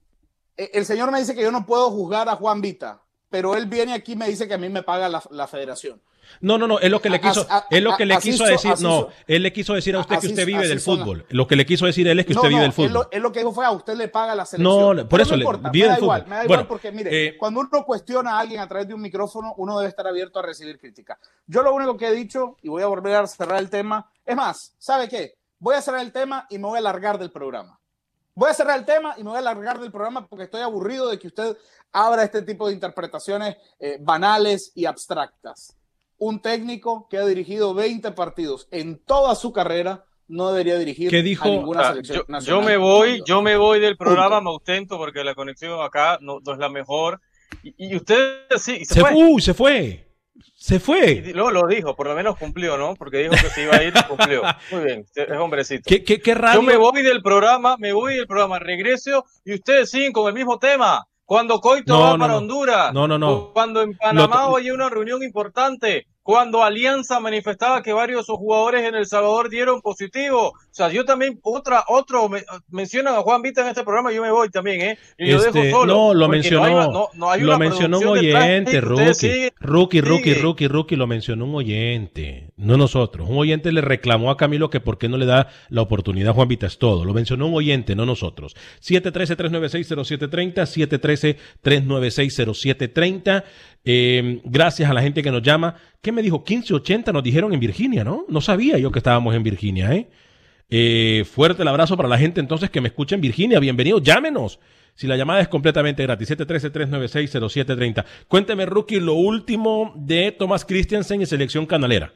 eh, el señor me dice que yo no puedo juzgar a Juan Vita, pero él viene aquí y me dice que a mí me paga la, la federación. No, no, no, es lo que le quiso, a, a, es lo que le quiso decir, no, él le quiso decir a usted que usted vive del fútbol. Lo que le quiso decir él es que usted vive no, del fútbol. Él lo, él lo, que dijo fue a usted le paga la selección. No, por eso no le importa, vive me da del igual, fútbol. me da bueno, igual porque mire, eh, cuando uno cuestiona a alguien a través de un micrófono, uno debe estar abierto a recibir crítica. Yo lo único que he dicho y voy a volver a cerrar el tema, es más, ¿sabe qué? Voy a cerrar el tema y me voy a largar del programa. Voy a cerrar el tema y me voy a largar del programa porque estoy aburrido de que usted abra este tipo de interpretaciones eh, banales y abstractas. Un técnico que ha dirigido 20 partidos en toda su carrera no debería dirigir ¿Qué dijo? a ninguna Ah, selección yo, nacional. yo me voy, yo me voy del programa, me autento porque la conexión acá no, no es la mejor. Y, y usted sí, y se, se fue. Uy, se fue. Se fue. Y Lo, lo dijo, por lo menos cumplió, ¿no? Porque dijo que se iba a ir, cumplió. Muy bien, es hombrecito. ¿Qué, qué, qué radio? Yo me voy del programa, me voy del programa, regreso y ustedes siguen con el mismo tema. Cuando Coito No, va no, para no. Honduras, No, no, no. cuando en Panamá Lo- hay una reunión importante, cuando Alianza manifestaba que varios de sus jugadores en El Salvador dieron positivo. O sea, yo también, otra, otro, me, mencionan a Juan Vita en este programa, yo me voy también, ¿eh? Y lo Este, dejo solo. no, lo mencionó, No hay, no- no hay lo mencionó un oyente, rookie, siguen- rookie, rookie, siguen. rookie, rookie, lo mencionó un oyente, no nosotros. Un oyente le reclamó a Camilo que por qué no le da la oportunidad a Juan Vita, es todo. Lo mencionó un oyente, no nosotros. 713-396-0730, 713-396-0730. Eh, gracias a la gente que nos llama. ¿Qué me dijo? 1580 nos dijeron en Virginia, ¿no? No sabía yo que estábamos en Virginia, ¿eh? Eh, fuerte el abrazo para la gente entonces que me escucha en Virginia. Bienvenidos, llámenos. Si la llamada es completamente gratis, 713-396-0730. Cuénteme, Rookie, lo último de Thomas Christiansen y Selección Canalera.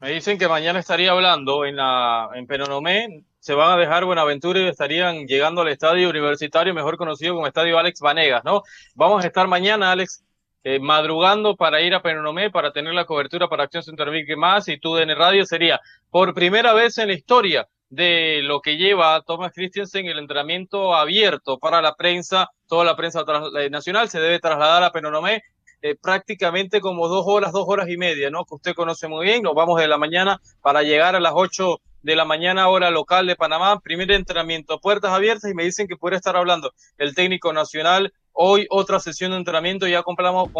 Me dicen que mañana estaría hablando en la en Penonomé, se van a dejar Buenaventura y estarían llegando al estadio universitario, mejor conocido como Estadio Alex Vanegas, ¿no? Vamos a estar mañana, Alex, eh, madrugando para ir a Penonomé para tener la cobertura para Acción Centroamérica y más, y tú en radio sería por primera vez en la historia de lo que lleva Thomas Christensen el entrenamiento abierto para la prensa, toda la prensa eh, nacional se debe trasladar a Penonomé eh, prácticamente como dos horas, dos horas y media, ¿no? Que usted conoce muy bien. Nos vamos de la mañana para llegar a las ocho de la mañana, hora local de Panamá. Primer entrenamiento, puertas abiertas y me dicen que puede estar hablando el técnico nacional. Hoy otra sesión de entrenamiento, ya completamos,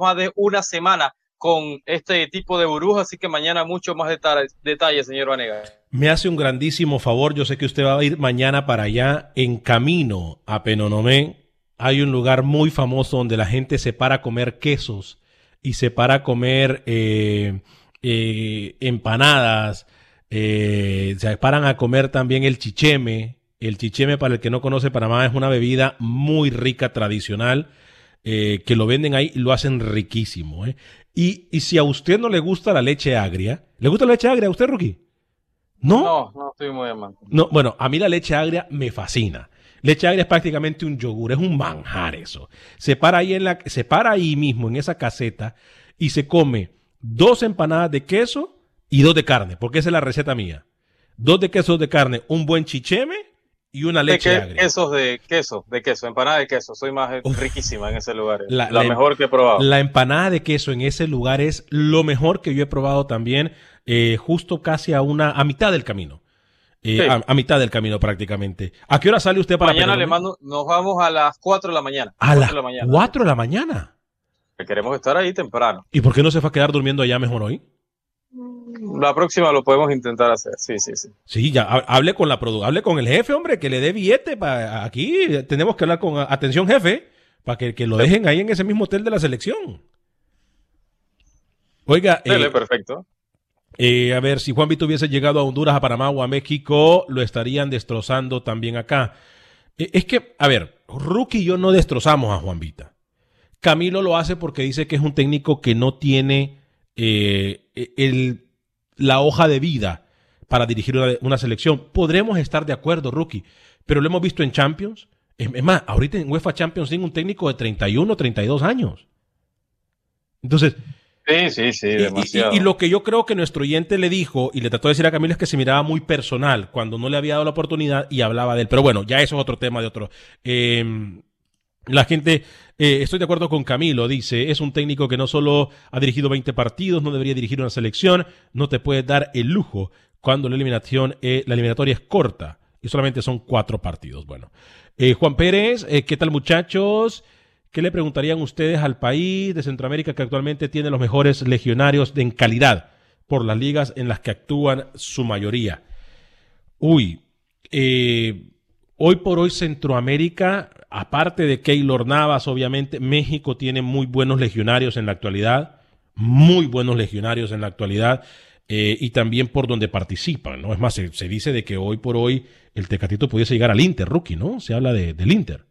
más de una semana con este tipo de burbuja, así que mañana mucho más detalles, detalles señor Vanegas. Me hace un grandísimo favor. Yo sé que usted va a ir mañana para allá en camino a Penonomé. Hay un lugar muy famoso donde la gente se para a comer quesos y se para a comer eh, eh, empanadas. eh, se paran a comer también el chicheme. El chicheme, para el que no conoce Panamá, es una bebida muy rica, tradicional, eh, que lo venden ahí y lo hacen riquísimo. ¿eh? Y, y si a usted no le gusta la leche agria, ¿le gusta la leche agria a usted, Rookie? ¿No? No, no estoy muy amante. No, bueno, a mí la leche agria me fascina. Leche agria es prácticamente un yogur, es un manjar eso. Se para ahí en la, se para ahí mismo en esa caseta y se come dos empanadas de queso y dos de carne, porque esa es la receta mía. Dos de queso, dos de carne, un buen chicheme y una De leche que- agria. quesos de queso, de queso, empanada de queso. Soy más riquísima en ese lugar. eh. La- La, la- mejor que he probado. La empanada de queso en ese lugar es lo mejor que yo he probado también, eh, justo casi a una, a mitad del camino. Eh, Sí. a, a mitad del camino prácticamente. ¿A qué hora sale usted para Mañana le Penonomé? mando, nos vamos a las 4 de la mañana. A las de la mañana. 4 de la mañana. Que Queremos estar ahí temprano. ¿Y por qué no se va a quedar durmiendo allá mejor hoy? La próxima lo podemos intentar hacer. Sí, sí, sí. Sí, ya ha- hable con la hable con el jefe, hombre, que le dé billete para aquí tenemos que hablar con atención jefe para que, que lo dejen ahí en ese mismo hotel de la selección. Oiga, eh, Dele, perfecto. eh, a ver si Juan Vito hubiese llegado a Honduras, a Panamá o a México, lo estarían destrozando también acá. Eh, Es que, a ver, Rookie y yo no destrozamos a Juan Vita. Camilo lo hace porque dice que es un técnico que no tiene eh, el, la hoja de vida para dirigir una, una selección. Podremos estar de acuerdo, Rookie, pero lo hemos visto en Champions. Es, es más, ahorita en UEFA Champions League un técnico de 31, 32 años. Entonces, Sí, sí, sí, y- demasiado. Y, y lo que yo creo que nuestro oyente le dijo y le trató de decir a Camilo es que se miraba muy personal cuando no le había dado la oportunidad y hablaba de él. Pero bueno, ya eso es otro tema de otro. Eh, la gente, eh, estoy de acuerdo con Camilo, dice, es un técnico que no solo ha dirigido 20 partidos, no debería dirigir una selección, no te puede dar el lujo cuando la eliminación, eh, la eliminatoria es corta y solamente son cuatro partidos. Bueno, Eh, Juan Pérez, ¿qué tal muchachos? ¿Qué le preguntarían ustedes al país de Centroamérica que actualmente tiene los mejores legionarios en calidad por las ligas en las que actúan su mayoría? Uy, hoy por hoy Centroamérica, aparte de Keylor Navas, obviamente, México tiene muy buenos legionarios en la actualidad, muy buenos legionarios en la actualidad, eh, y también por donde participan, ¿no? Es más, se, dice de que hoy por hoy el Tecatito pudiese llegar al Inter, rookie, ¿no? Se habla de- del Inter.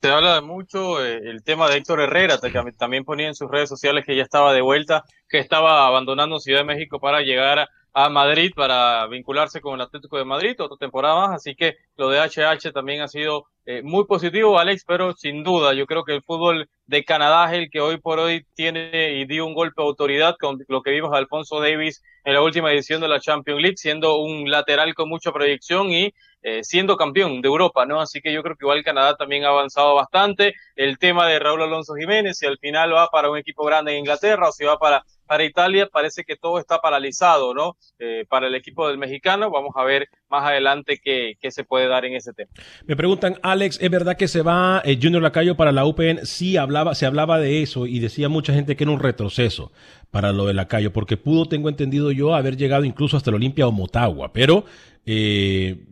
Se habla de mucho eh, el tema de Héctor Herrera, también ponía en sus redes sociales que ya estaba de vuelta, que estaba abandonando Ciudad de México para llegar a, Madrid, para vincularse con el Atlético de Madrid, otra temporada más, así que lo de HH también ha sido eh, muy positivo, Alex, pero sin duda yo creo que el fútbol de Canadá es el que hoy por hoy tiene y dio un golpe de autoridad con lo que vimos a Alfonso Davis en la última edición de la Champions League, siendo un lateral con mucha proyección y eh, siendo campeón de Europa, ¿no? Así que yo creo que igual Canadá también ha avanzado bastante. El tema de Raúl Alonso Jiménez, si al final va para un equipo grande en Inglaterra o si va para, para Italia, parece que todo está paralizado, ¿no? Eh, para el equipo del mexicano, vamos a ver más adelante qué, qué se puede dar en ese tema. Me preguntan, Alex, ¿es verdad que se va eh, Junior Lacayo para la UPN? Sí, hablaba, se hablaba de eso y decía mucha gente que era un retroceso para lo de Lacayo, porque pudo, tengo entendido yo, haber llegado incluso hasta el Olimpia o Motagua, pero eh,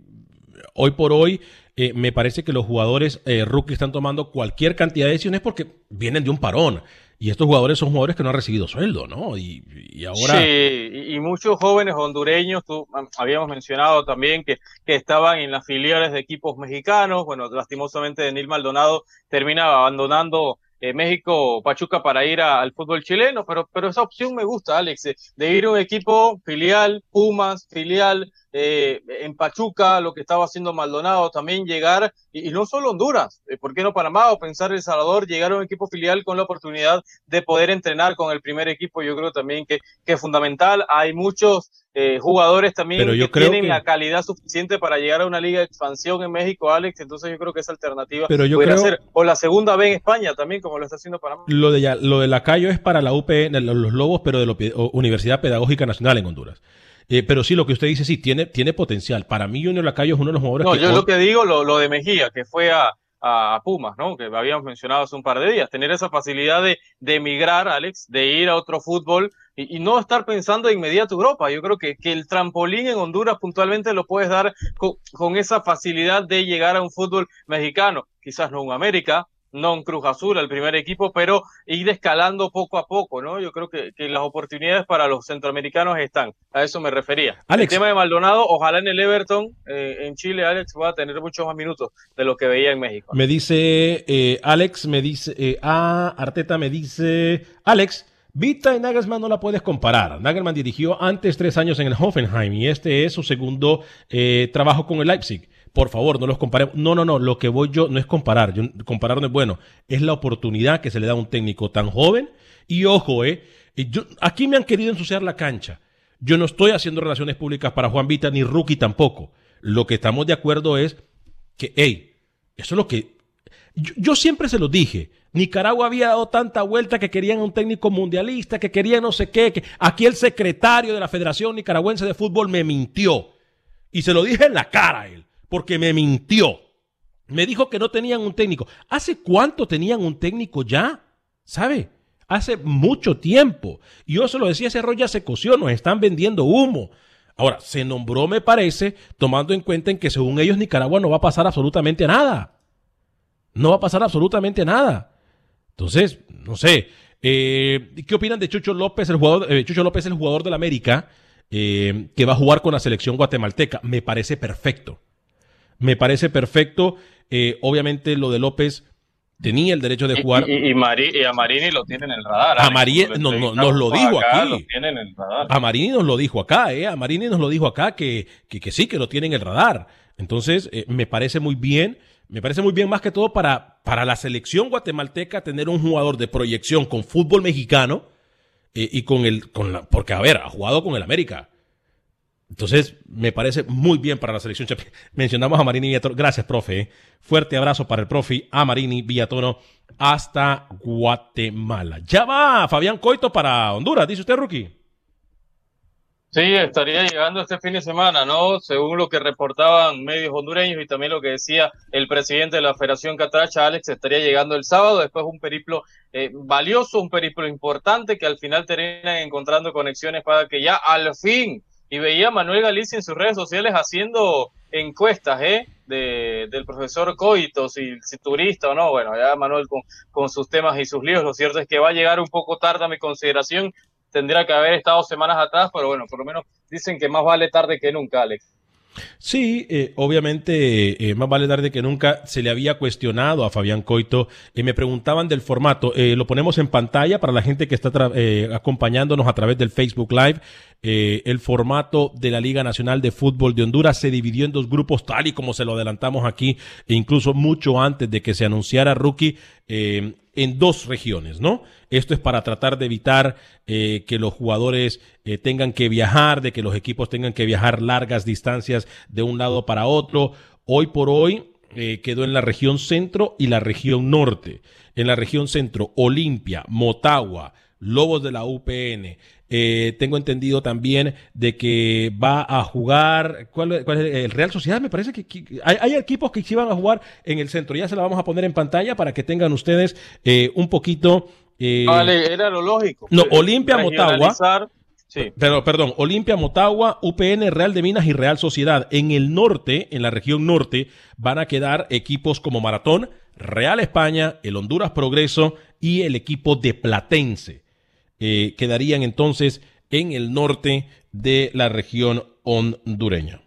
hoy por hoy eh, me parece que los jugadores eh, rookie están tomando cualquier cantidad de decisiones porque vienen de un parón. Y estos jugadores son jugadores que no han recibido sueldo, ¿no? Y, ahora... Sí, y, muchos jóvenes hondureños, tú, am, habíamos mencionado también que, que estaban en las filiales de equipos mexicanos. Bueno, lastimosamente Denil Maldonado termina abandonando eh, México Pachuca para ir al fútbol chileno, pero, pero esa opción me gusta, Alex, de ir a un equipo filial, Pumas, filial, eh, en Pachuca, lo que estaba haciendo Maldonado, también llegar, y, y no solo Honduras, eh, ¿por qué no Panamá o pensar El Salvador, llegar a un equipo filial con la oportunidad de poder entrenar con el primer equipo, yo creo también que, que es fundamental. Hay muchos eh, jugadores también Pero yo que creo tienen que- la calidad suficiente para llegar a una liga de expansión en México, Alex, entonces yo creo que esa alternativa Pero yo creo- ser, o la segunda B en España también, como lo está haciendo Panamá. Lo de, ya- lo de Lacayo es para la UPN, lo- los Lobos, pero de la Universidad Pedagógica Nacional en Honduras. Eh, pero sí, lo que usted dice, sí, tiene, tiene potencial. Para mí, Junior Lacayo es uno de los jugadores No, que yo hoy- lo que digo, lo, lo de Mejía, que fue a, a Pumas, ¿no? Que habíamos mencionado hace un par de días, tener esa facilidad de, de emigrar, Alex, de ir a otro fútbol y, y no estar pensando de inmediato Europa. Yo creo que, que el trampolín en Honduras puntualmente lo puedes dar con, con esa facilidad de llegar a un fútbol mexicano, quizás no un América, no un Cruz Azul, el primer equipo, pero ir escalando poco a poco, ¿no? Yo creo que, que las oportunidades para los centroamericanos están, a eso me refería. Alex. El tema de Maldonado, ojalá en el Everton, eh, en Chile, Alex, pueda tener muchos más minutos de lo que veía en México. Me dice eh, Alex, me dice, eh, ah, Arteta me dice, Alex, Vita y Nagelsmann no la puedes comparar. Nagelsmann dirigió antes tres años en el Hoffenheim y este es su segundo eh, trabajo con el Leipzig. Por favor, no los comparemos. No, no, no, lo que voy yo no es comparar. Comparar no es bueno. Es la oportunidad que se le da a un técnico tan joven. Y ojo, eh, aquí me han querido ensuciar la cancha. Yo no estoy haciendo relaciones públicas para Juan Vita ni Rookie tampoco. Lo que estamos de acuerdo es que, hey, eso es lo que yo, yo siempre se lo dije. Nicaragua había dado tanta vuelta que querían a un técnico mundialista, que querían no sé qué. Que aquí el secretario de la Federación Nicaragüense de Fútbol me mintió. Y se lo dije en la cara a él, porque me mintió. Me dijo que no tenían un técnico. ¿Hace cuánto tenían un técnico ya? ¿Sabe? Hace mucho tiempo. Yo se lo decía, ese arroz ya se coció, nos están vendiendo humo. Ahora, se nombró, me parece, tomando en cuenta en que según ellos Nicaragua no va a pasar absolutamente nada. No va a pasar absolutamente nada. Entonces, no sé. eh, ¿Qué opinan de Chucho López, el jugador, eh, Chucho López, el jugador de la América, eh, que va a jugar con la selección guatemalteca? Me parece perfecto. Me parece perfecto. Eh, obviamente lo de López tenía el derecho de jugar. Y, y, a Marini lo tiene en el radar. A Marini no, nos lo dijo aquí. Lo en el radar. A Marini nos lo dijo acá, ¿eh? A Marini nos lo dijo acá que, que, sí, que lo tiene en el radar. Entonces, eh, me parece muy bien. Me parece muy bien más que todo para, para la selección guatemalteca tener un jugador de proyección con fútbol mexicano eh, y con el, con la, porque a ver, ha jugado con el América. Entonces, me parece muy bien para la selección. Mencionamos a Marini Villatono. Gracias, profe. ¿eh? Fuerte abrazo para el profe, a Marini Villatono, hasta Guatemala. Ya va Fabián Coito para Honduras, dice usted, Rookie. Sí, estaría llegando este fin de semana, ¿no? Según lo que reportaban medios hondureños y también lo que decía el presidente de la Federación Catracha, Alex, estaría llegando el sábado, después un periplo eh, valioso, un periplo importante que al final terminan encontrando conexiones para que ya al fin y veía a Manuel Galicia en sus redes sociales haciendo encuestas, ¿eh? De, del profesor Coito, si, si, turista o no. Bueno, ya Manuel con, con sus temas y sus líos, lo cierto es que va a llegar un poco tarde a mi consideración. Tendría que haber estado semanas atrás, pero bueno, por lo menos dicen que más vale tarde que nunca, Alex. Sí, eh, obviamente, eh, más vale tarde que nunca se le había cuestionado a Fabián Coito. y me preguntaban del formato. Eh, lo ponemos en pantalla para la gente que está acompañándonos a través del Facebook Live. el formato de la Liga Nacional de Fútbol de Honduras se dividió en dos grupos, tal y como se lo adelantamos aquí, e incluso mucho antes de que se anunciara Rookie en dos regiones, ¿no? Esto es para tratar de evitar eh, que los jugadores eh, tengan que viajar, de que los equipos tengan que viajar largas distancias de un lado para otro. Hoy por hoy eh, quedó en la región centro y la región norte. En la región centro, Olimpia, Motagua, Lobos de la UPN. tengo entendido también de que va a jugar, ¿cuál, es el Real Sociedad? Me parece que, hay, equipos que sí van a jugar en el centro. Ya se la vamos a poner en pantalla para que tengan ustedes un poquito eh, vale, era lo lógico. No, Olimpia, Motagua. Pero, perdón, Olimpia, Motagua, UPN, Real de Minas y Real Sociedad. En el norte, en la región norte, van a quedar equipos como Maratón, Real España, el Honduras Progreso y el equipo de Platense. Eh, quedarían entonces en el norte de la región hondureña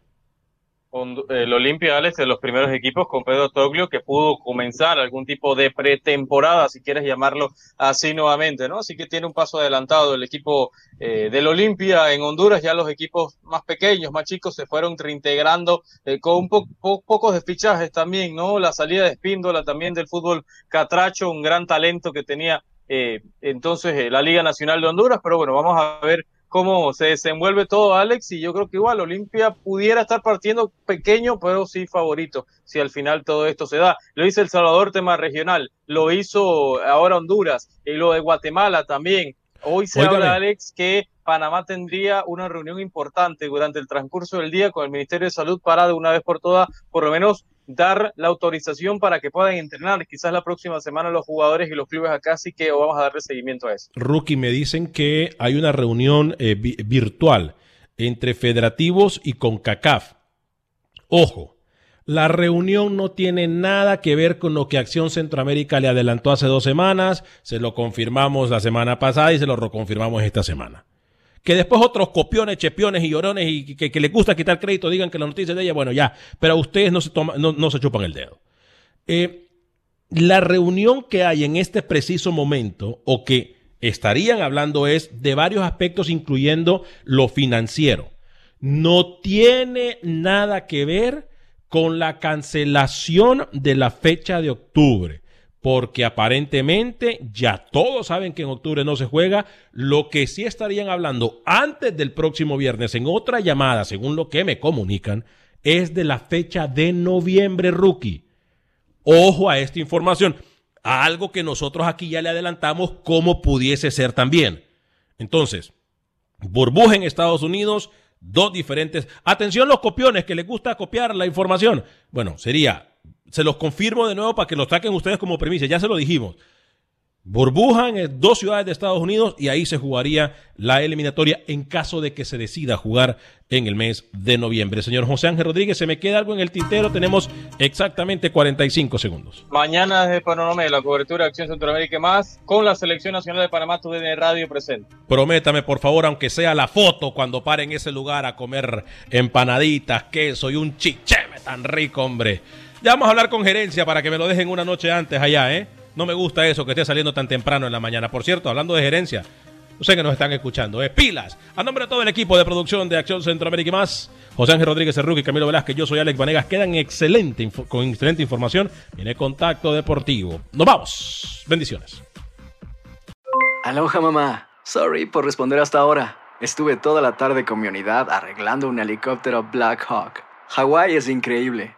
el Olimpia, Alex, de los primeros equipos con Pedro Toglio, que pudo comenzar algún tipo de pretemporada, si quieres llamarlo así nuevamente, ¿no? Así que tiene un paso adelantado el equipo eh, del Olimpia en Honduras, ya los equipos más pequeños, más chicos, se fueron reintegrando eh, con un poco pocos de fichajes también, ¿no? La salida de Espíndola también del fútbol catracho, un gran talento que tenía eh, entonces la Liga Nacional de Honduras, pero bueno, vamos a ver cómo se desenvuelve todo, Alex, y yo creo que igual Olimpia pudiera estar partiendo pequeño, pero sí favorito, si al final todo esto se da. Lo hizo El Salvador, tema regional, lo hizo ahora Honduras, y lo de Guatemala también. Hoy se habla, Alex, que Panamá tendría una reunión importante durante el transcurso del día con el Ministerio de Salud para de una vez por todas, por lo menos dar la autorización para que puedan entrenar quizás la próxima semana los jugadores y los clubes acá, así que vamos a darle seguimiento a eso. Rookie, me dicen que hay una reunión eh, virtual entre federativos y con CACAF. Ojo, la reunión no tiene nada que ver con lo que Acción Centroamérica le adelantó hace dos semanas, se lo confirmamos la semana pasada y se lo reconfirmamos esta semana que después otros copiones, chepiones y llorones y que, les gusta quitar crédito digan que la noticia de ella, bueno, ya, pero ustedes no se, no, se chupan el dedo. Eh, la reunión que hay en este preciso momento o que estarían hablando es de varios aspectos, incluyendo lo financiero. No tiene nada que ver con la cancelación de la fecha de octubre porque aparentemente ya todos saben que en octubre no se juega. Lo que sí estarían hablando antes del próximo viernes en otra llamada, según lo que me comunican, es de la fecha de noviembre, rookie. Ojo a esta información, algo que nosotros aquí ya le adelantamos cómo pudiese ser también. Entonces, burbuja en Estados Unidos, dos diferentes. Atención los copiones que les gusta copiar la información. Bueno, sería se los confirmo de nuevo para que lo saquen ustedes como premisa. Ya se lo dijimos. burbuja en dos ciudades de Estados Unidos y ahí se jugaría la eliminatoria en caso de que se decida jugar en el mes de noviembre. Señor José Ángel Rodríguez, ¿se me queda algo en el tintero? Tenemos exactamente 45 segundos. Mañana desde Panorama de la cobertura de Acción Centroamérica y más con la Selección Nacional de Panamá, tu DN Radio presente. Prométame, por favor, aunque sea la foto cuando pare en ese lugar a comer empanaditas, queso y un chicheme tan rico, hombre. Ya vamos a hablar con gerencia para que me lo dejen una noche antes allá, ¿eh? No me gusta eso que esté saliendo tan temprano en la mañana. Por cierto, hablando de gerencia, no sé que nos están escuchando. Es pilas. A nombre de todo el equipo de producción de Acción Centroamérica y más, José Ángel Rodríguez y Camilo Velázquez, yo soy Alex Vanegas. Quedan excelente, con excelente información. Viene Contacto Deportivo. Nos vamos. Bendiciones. Aloha mamá. Sorry por responder hasta ahora. Estuve toda la tarde con mi unidad arreglando un helicóptero Black Hawk. Hawái es increíble.